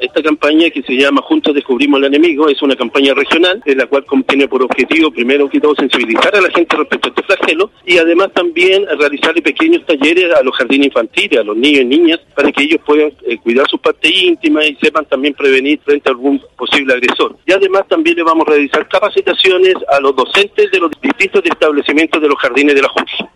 Esta campaña que se llama Juntos Descubrimos al Enemigo es una campaña regional en la cual tiene por objetivo primero que todo sensibilizar a la gente respecto a este flagelo y además también realizarle pequeños talleres a los jardines infantiles, a los niños y niñas, para que ellos puedan eh, cuidar sus partes íntimas y sepan también prevenir frente a algún posible agresor. Y además también le vamos a realizar capacitaciones a los docentes de los distintos establecimientos de los jardines de la Junta.